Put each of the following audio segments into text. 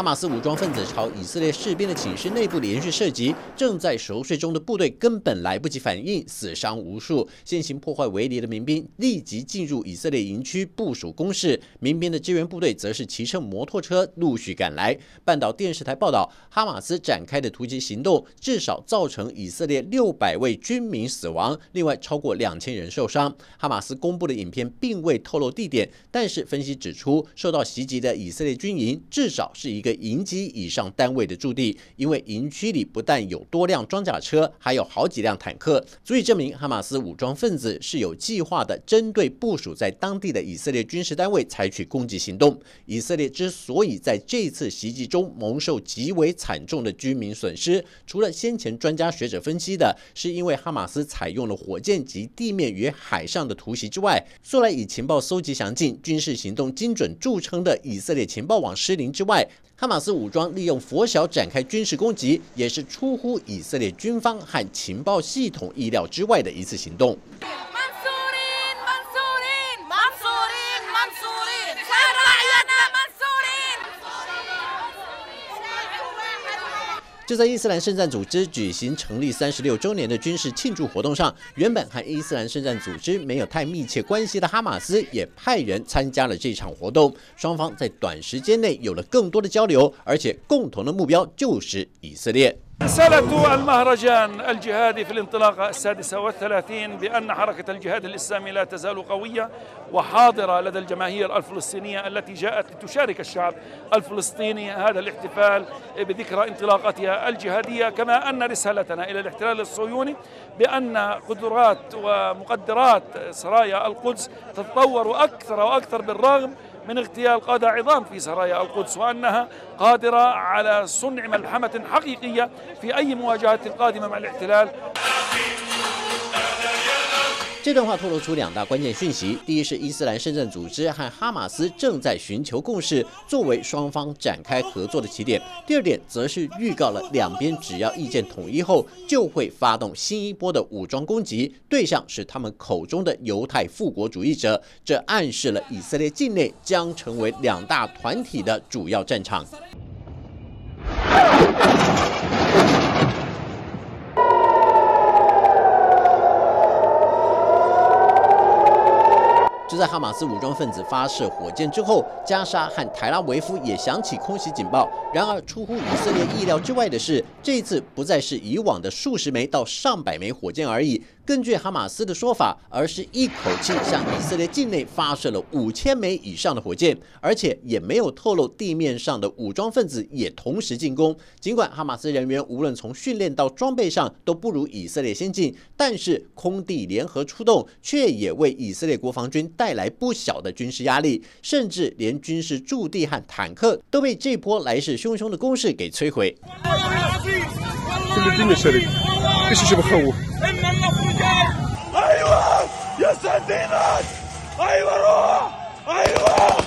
哈马斯武装分子朝以色列士兵的寝室内部连续射击，正在熟睡中的部队根本来不及反应，死伤无数。先行破坏围篱的民兵立即进入以色列营区部署攻势，民兵的支援部队则是骑乘摩托车陆续赶来。半岛电视台报道，哈马斯展开的突击行动至少造成以色列六百位军民死亡，另外超过两千人受伤。哈马斯公布的影片并未透露地点，但是分析指出，受到袭击的以色列军营至少是一个。营级以上单位的驻地，因为营区里不但有多辆装甲车，还有好几辆坦克，足以证明哈马斯武装分子是有计划的，针对部署在当地的以色列军事单位采取攻击行动。以色列之所以在这次袭击中蒙受极为惨重的居民损失，除了先前专家学者分析的，是因为哈马斯采用了火箭及地面与海上的突袭之外，素来以情报搜集详尽、军事行动精准著称的以色列情报网失灵之外。哈马斯武装利用佛晓展开军事攻击，也是出乎以色列军方和情报系统意料之外的一次行动。就在伊斯兰圣战组织举行成立三十六周年的军事庆祝活动上，原本和伊斯兰圣战组织没有太密切关系的哈马斯也派人参加了这场活动。双方在短时间内有了更多的交流，而且共同的目标就是以色列。رسالة المهرجان الجهادي في الانطلاقة السادسة والثلاثين بأن حركة الجهاد الإسلامي لا تزال قوية وحاضرة لدى الجماهير الفلسطينية التي جاءت لتشارك الشعب الفلسطيني هذا الاحتفال بذكرى انطلاقتها الجهادية كما أن رسالتنا إلى الاحتلال الصهيوني بأن قدرات ومقدرات سرايا القدس تتطور أكثر وأكثر بالرغم من اغتيال قادة عظام في سرايا القدس وأنها قادرة على صنع ملحمة حقيقية في أي مواجهة قادمة مع الاحتلال. 这段话透露出两大关键讯息：第一是伊斯兰圣战组织和哈马斯正在寻求共识，作为双方展开合作的起点；第二点则是预告了两边只要意见统一后，就会发动新一波的武装攻击，对象是他们口中的犹太复国主义者。这暗示了以色列境内将成为两大团体的主要战场。在哈马斯武装分子发射火箭之后，加沙和台拉维夫也响起空袭警报。然而，出乎以色列意料之外的是，这一次不再是以往的数十枚到上百枚火箭而已。根据哈马斯的说法，而是一口气向以色列境内发射了五千枚以上的火箭，而且也没有透露地面上的武装分子也同时进攻。尽管哈马斯人员无论从训练到装备上都不如以色列先进，但是空地联合出动，却也为以色列国防军带来不小的军事压力，甚至连军事驻地和坦克都被这波来势汹汹的攻势给摧毁。Hayvan o! Hayvan!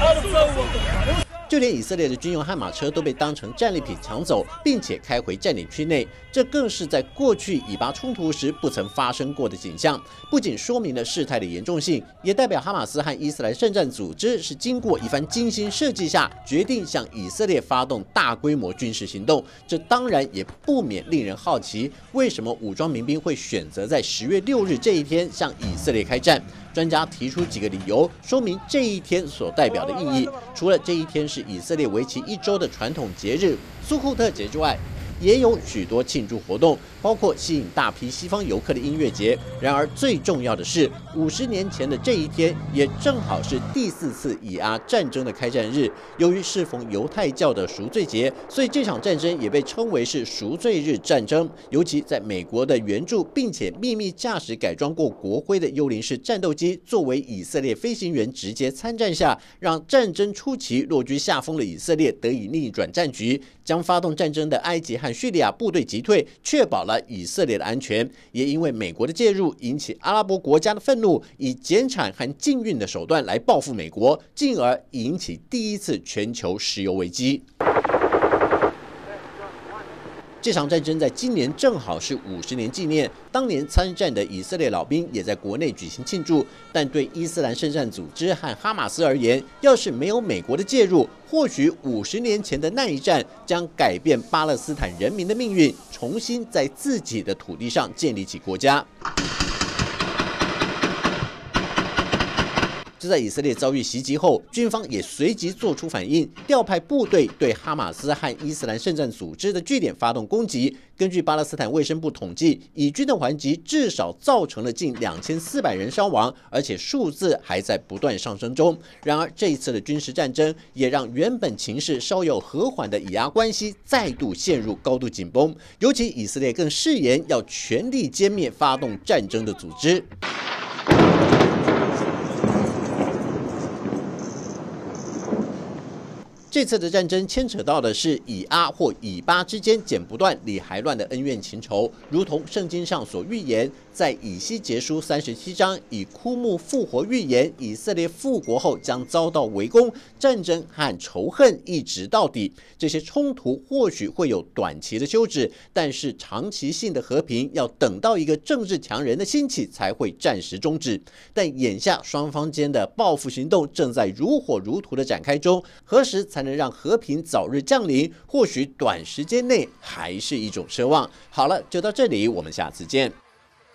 Allah! 就连以色列的军用悍马车都被当成战利品抢走，并且开回占领区内，这更是在过去以巴冲突时不曾发生过的景象。不仅说明了事态的严重性，也代表哈马斯和伊斯兰圣战组织是经过一番精心设计下，决定向以色列发动大规模军事行动。这当然也不免令人好奇，为什么武装民兵会选择在十月六日这一天向以色列开战？专家提出几个理由，说明这一天所代表的意义。除了这一天是以色列为期一周的传统节日苏库特节之外，也有许多庆祝活动，包括吸引大批西方游客的音乐节。然而，最重要的是，五十年前的这一天也正好是第四次以阿战争的开战日。由于适逢犹太教的赎罪节，所以这场战争也被称为是赎罪日战争。尤其在美国的援助，并且秘密驾驶改装过国徽的幽灵式战斗机作为以色列飞行员直接参战下，让战争初期落居下风的以色列得以逆转战局，将发动战争的埃及和。叙利亚部队击退，确保了以色列的安全。也因为美国的介入，引起阿拉伯国家的愤怒，以减产和禁运的手段来报复美国，进而引起第一次全球石油危机。这场战争在今年正好是五十年纪念，当年参战的以色列老兵也在国内举行庆祝。但对伊斯兰圣战组织和哈马斯而言，要是没有美国的介入，或许五十年前的那一战将改变巴勒斯坦人民的命运，重新在自己的土地上建立起国家。就在以色列遭遇袭击后，军方也随即做出反应，调派部队对哈马斯和伊斯兰圣战组织的据点发动攻击。根据巴勒斯坦卫生部统计，以军的还击至少造成了近两千四百人伤亡，而且数字还在不断上升中。然而，这一次的军事战争也让原本情势稍有和缓的以阿关系再度陷入高度紧绷，尤其以色列更誓言要全力歼灭发动战争的组织。这次的战争牵扯到的是以阿或以巴之间剪不断、理还乱的恩怨情仇，如同圣经上所预言，在以西结书三十七章以枯木复活预言，以色列复国后将遭到围攻、战争和仇恨一直到底。这些冲突或许会有短期的休止，但是长期性的和平要等到一个政治强人的兴起才会暂时终止。但眼下双方间的报复行动正在如火如荼的展开中，何时才？才能让和平早日降临，或许短时间内还是一种奢望。好了，就到这里，我们下次见。